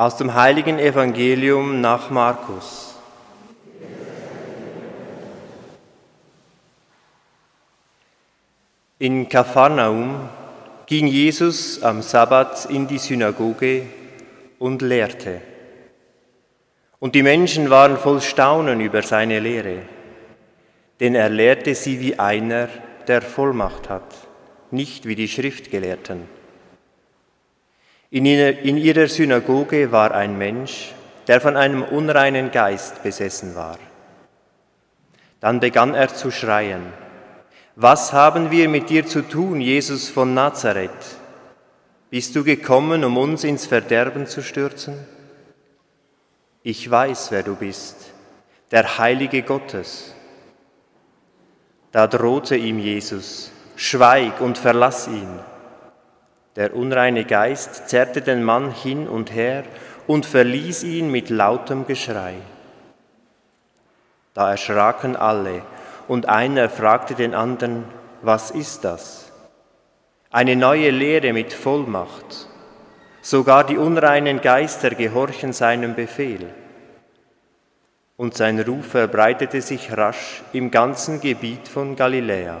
Aus dem heiligen Evangelium nach Markus. In Kapharnaum ging Jesus am Sabbat in die Synagoge und lehrte. Und die Menschen waren voll Staunen über seine Lehre, denn er lehrte sie wie einer, der Vollmacht hat, nicht wie die Schriftgelehrten. In ihrer Synagoge war ein Mensch, der von einem unreinen Geist besessen war. Dann begann er zu schreien, was haben wir mit dir zu tun, Jesus von Nazareth? Bist du gekommen, um uns ins Verderben zu stürzen? Ich weiß, wer du bist, der Heilige Gottes. Da drohte ihm Jesus, schweig und verlass ihn. Der unreine Geist zerrte den Mann hin und her und verließ ihn mit lautem Geschrei. Da erschraken alle, und einer fragte den anderen, was ist das? Eine neue Lehre mit Vollmacht. Sogar die unreinen Geister gehorchen seinem Befehl. Und sein Ruf verbreitete sich rasch im ganzen Gebiet von Galiläa.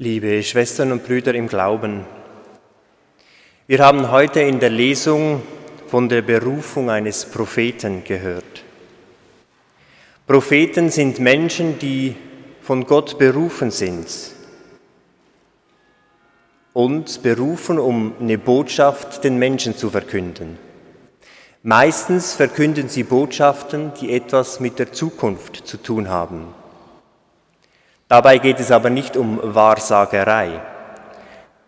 Liebe Schwestern und Brüder im Glauben, wir haben heute in der Lesung von der Berufung eines Propheten gehört. Propheten sind Menschen, die von Gott berufen sind und berufen, um eine Botschaft den Menschen zu verkünden. Meistens verkünden sie Botschaften, die etwas mit der Zukunft zu tun haben. Dabei geht es aber nicht um Wahrsagerei.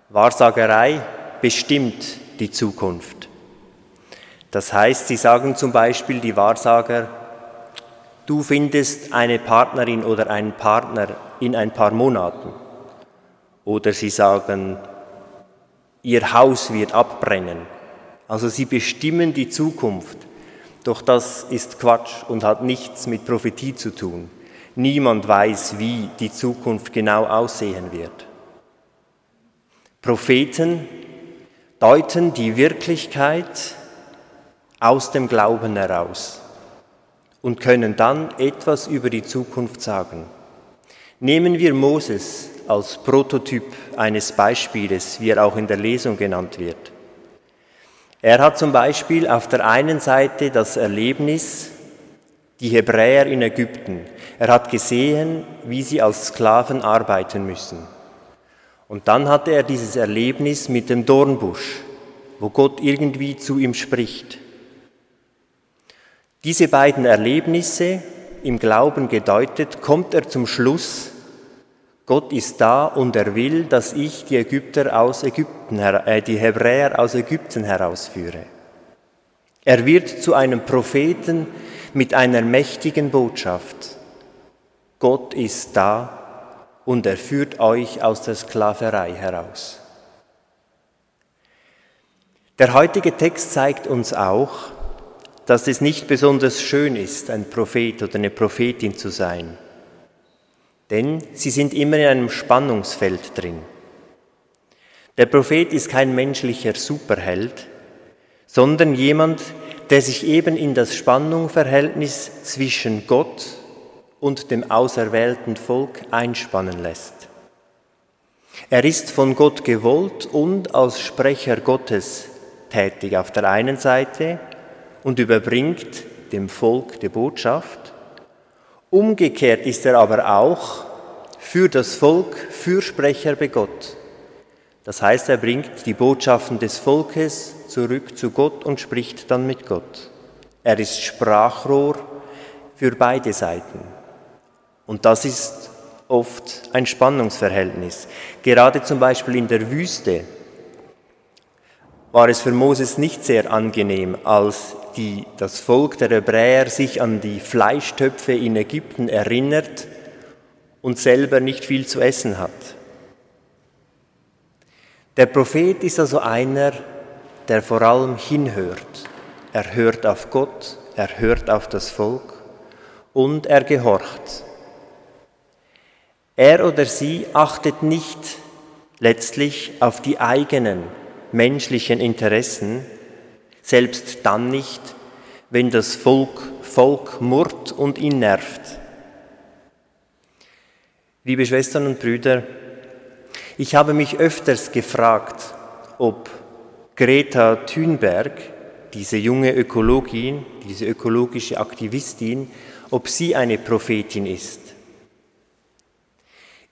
Wahrsagerei bestimmt die Zukunft. Das heißt, sie sagen zum Beispiel die Wahrsager, du findest eine Partnerin oder einen Partner in ein paar Monaten. Oder sie sagen, ihr Haus wird abbrennen. Also sie bestimmen die Zukunft. Doch das ist Quatsch und hat nichts mit Prophetie zu tun. Niemand weiß, wie die Zukunft genau aussehen wird. Propheten deuten die Wirklichkeit aus dem Glauben heraus und können dann etwas über die Zukunft sagen. Nehmen wir Moses als Prototyp eines Beispieles, wie er auch in der Lesung genannt wird. Er hat zum Beispiel auf der einen Seite das Erlebnis, die Hebräer in Ägypten. Er hat gesehen, wie sie als Sklaven arbeiten müssen. Und dann hatte er dieses Erlebnis mit dem Dornbusch, wo Gott irgendwie zu ihm spricht. Diese beiden Erlebnisse im Glauben gedeutet, kommt er zum Schluss, Gott ist da und er will, dass ich die Ägypter aus Ägypten, äh, die Hebräer aus Ägypten herausführe. Er wird zu einem Propheten, mit einer mächtigen Botschaft. Gott ist da und er führt euch aus der Sklaverei heraus. Der heutige Text zeigt uns auch, dass es nicht besonders schön ist, ein Prophet oder eine Prophetin zu sein. Denn sie sind immer in einem Spannungsfeld drin. Der Prophet ist kein menschlicher Superheld, sondern jemand, der sich eben in das Spannungsverhältnis zwischen Gott und dem auserwählten Volk einspannen lässt. Er ist von Gott gewollt und als Sprecher Gottes tätig auf der einen Seite und überbringt dem Volk die Botschaft. Umgekehrt ist er aber auch für das Volk Fürsprecher bei Gott. Das heißt, er bringt die Botschaften des Volkes zurück zu Gott und spricht dann mit Gott. Er ist Sprachrohr für beide Seiten. Und das ist oft ein Spannungsverhältnis. Gerade zum Beispiel in der Wüste war es für Moses nicht sehr angenehm, als die, das Volk der Hebräer sich an die Fleischtöpfe in Ägypten erinnert und selber nicht viel zu essen hat. Der Prophet ist also einer, der vor allem hinhört. Er hört auf Gott, er hört auf das Volk und er gehorcht. Er oder sie achtet nicht letztlich auf die eigenen menschlichen Interessen, selbst dann nicht, wenn das Volk, Volk murrt und ihn nervt. Liebe Schwestern und Brüder, ich habe mich öfters gefragt, ob Greta Thunberg, diese junge Ökologin, diese ökologische Aktivistin, ob sie eine Prophetin ist.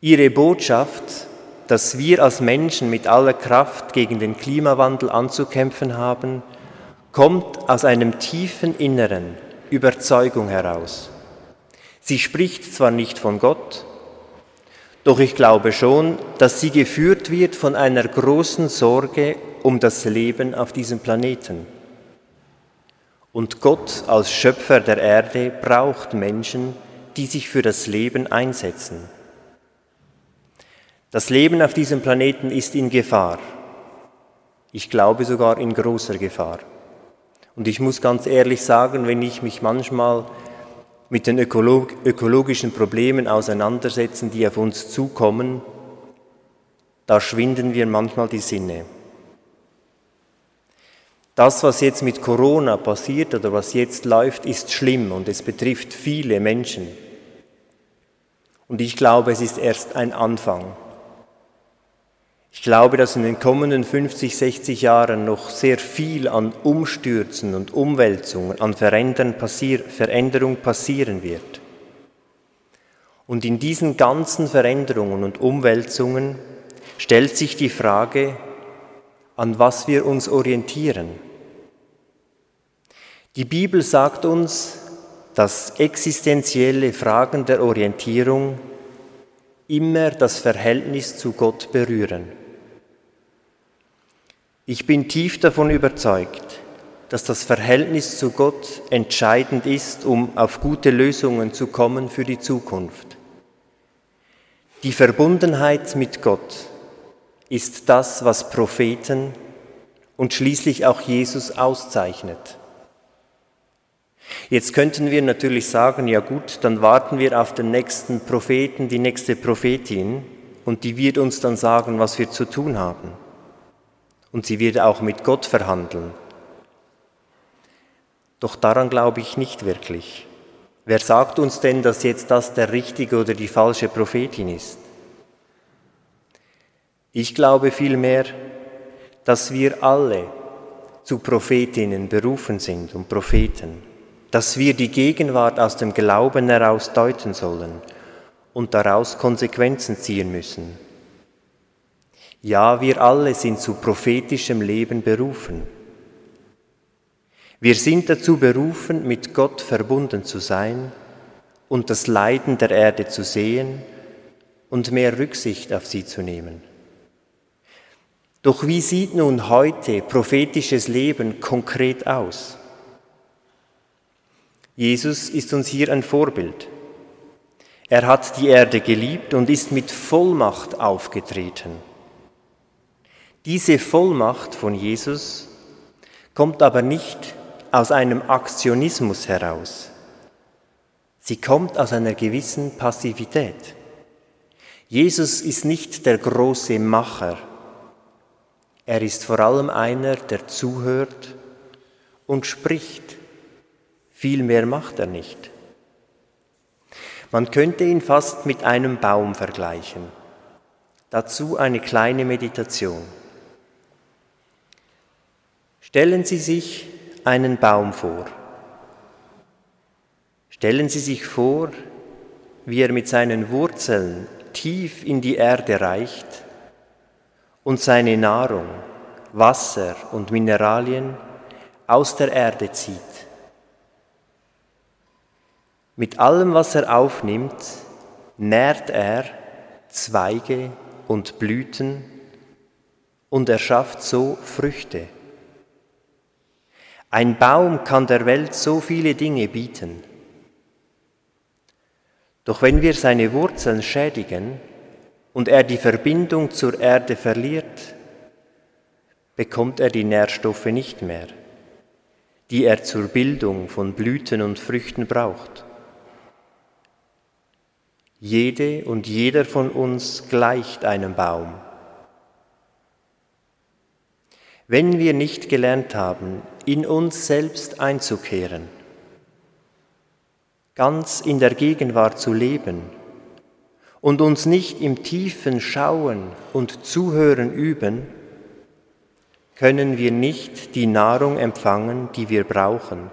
Ihre Botschaft, dass wir als Menschen mit aller Kraft gegen den Klimawandel anzukämpfen haben, kommt aus einem tiefen inneren Überzeugung heraus. Sie spricht zwar nicht von Gott, doch ich glaube schon, dass sie geführt wird von einer großen Sorge um das Leben auf diesem Planeten. Und Gott als Schöpfer der Erde braucht Menschen, die sich für das Leben einsetzen. Das Leben auf diesem Planeten ist in Gefahr. Ich glaube sogar in großer Gefahr. Und ich muss ganz ehrlich sagen, wenn ich mich manchmal mit den ökolog ökologischen Problemen auseinandersetzen, die auf uns zukommen, da schwinden wir manchmal die Sinne. Das, was jetzt mit Corona passiert oder was jetzt läuft, ist schlimm und es betrifft viele Menschen. Und ich glaube, es ist erst ein Anfang. Ich glaube, dass in den kommenden 50, 60 Jahren noch sehr viel an Umstürzen und Umwälzungen, an Veränderung passieren wird. Und in diesen ganzen Veränderungen und Umwälzungen stellt sich die Frage, an was wir uns orientieren. Die Bibel sagt uns, dass existenzielle Fragen der Orientierung immer das Verhältnis zu Gott berühren. Ich bin tief davon überzeugt, dass das Verhältnis zu Gott entscheidend ist, um auf gute Lösungen zu kommen für die Zukunft. Die Verbundenheit mit Gott ist das, was Propheten und schließlich auch Jesus auszeichnet. Jetzt könnten wir natürlich sagen, ja gut, dann warten wir auf den nächsten Propheten, die nächste Prophetin, und die wird uns dann sagen, was wir zu tun haben und sie wird auch mit Gott verhandeln. Doch daran glaube ich nicht wirklich. Wer sagt uns denn, dass jetzt das der richtige oder die falsche Prophetin ist? Ich glaube vielmehr, dass wir alle zu Prophetinnen berufen sind und Propheten, dass wir die Gegenwart aus dem Glauben heraus deuten sollen und daraus Konsequenzen ziehen müssen. Ja, wir alle sind zu prophetischem Leben berufen. Wir sind dazu berufen, mit Gott verbunden zu sein und das Leiden der Erde zu sehen und mehr Rücksicht auf sie zu nehmen. Doch wie sieht nun heute prophetisches Leben konkret aus? Jesus ist uns hier ein Vorbild. Er hat die Erde geliebt und ist mit Vollmacht aufgetreten. Diese Vollmacht von Jesus kommt aber nicht aus einem Aktionismus heraus. Sie kommt aus einer gewissen Passivität. Jesus ist nicht der große Macher. Er ist vor allem einer, der zuhört und spricht. Viel mehr macht er nicht. Man könnte ihn fast mit einem Baum vergleichen. Dazu eine kleine Meditation. Stellen Sie sich einen Baum vor. Stellen Sie sich vor, wie er mit seinen Wurzeln tief in die Erde reicht und seine Nahrung, Wasser und Mineralien aus der Erde zieht. Mit allem, was er aufnimmt, nährt er Zweige und Blüten und er schafft so Früchte. Ein Baum kann der Welt so viele Dinge bieten. Doch wenn wir seine Wurzeln schädigen und er die Verbindung zur Erde verliert, bekommt er die Nährstoffe nicht mehr, die er zur Bildung von Blüten und Früchten braucht. Jede und jeder von uns gleicht einem Baum. Wenn wir nicht gelernt haben, in uns selbst einzukehren, ganz in der Gegenwart zu leben und uns nicht im tiefen Schauen und Zuhören üben, können wir nicht die Nahrung empfangen, die wir brauchen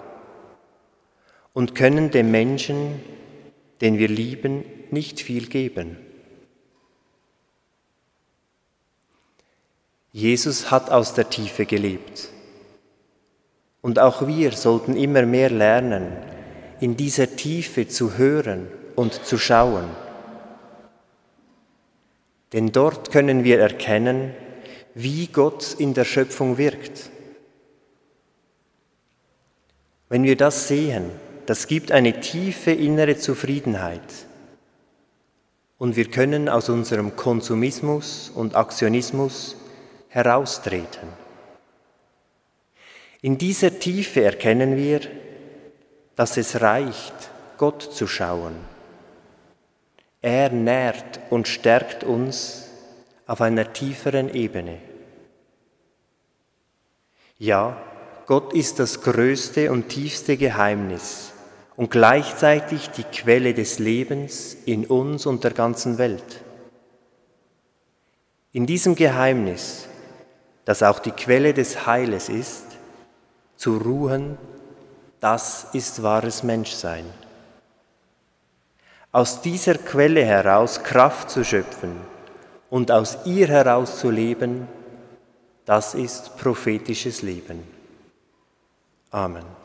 und können dem Menschen, den wir lieben, nicht viel geben. Jesus hat aus der Tiefe gelebt. Und auch wir sollten immer mehr lernen, in dieser Tiefe zu hören und zu schauen. Denn dort können wir erkennen, wie Gott in der Schöpfung wirkt. Wenn wir das sehen, das gibt eine tiefe innere Zufriedenheit. Und wir können aus unserem Konsumismus und Aktionismus heraustreten. In dieser Tiefe erkennen wir, dass es reicht, Gott zu schauen. Er nährt und stärkt uns auf einer tieferen Ebene. Ja, Gott ist das größte und tiefste Geheimnis und gleichzeitig die Quelle des Lebens in uns und der ganzen Welt. In diesem Geheimnis das auch die Quelle des Heiles ist, zu ruhen, das ist wahres Menschsein. Aus dieser Quelle heraus Kraft zu schöpfen und aus ihr heraus zu leben, das ist prophetisches Leben. Amen.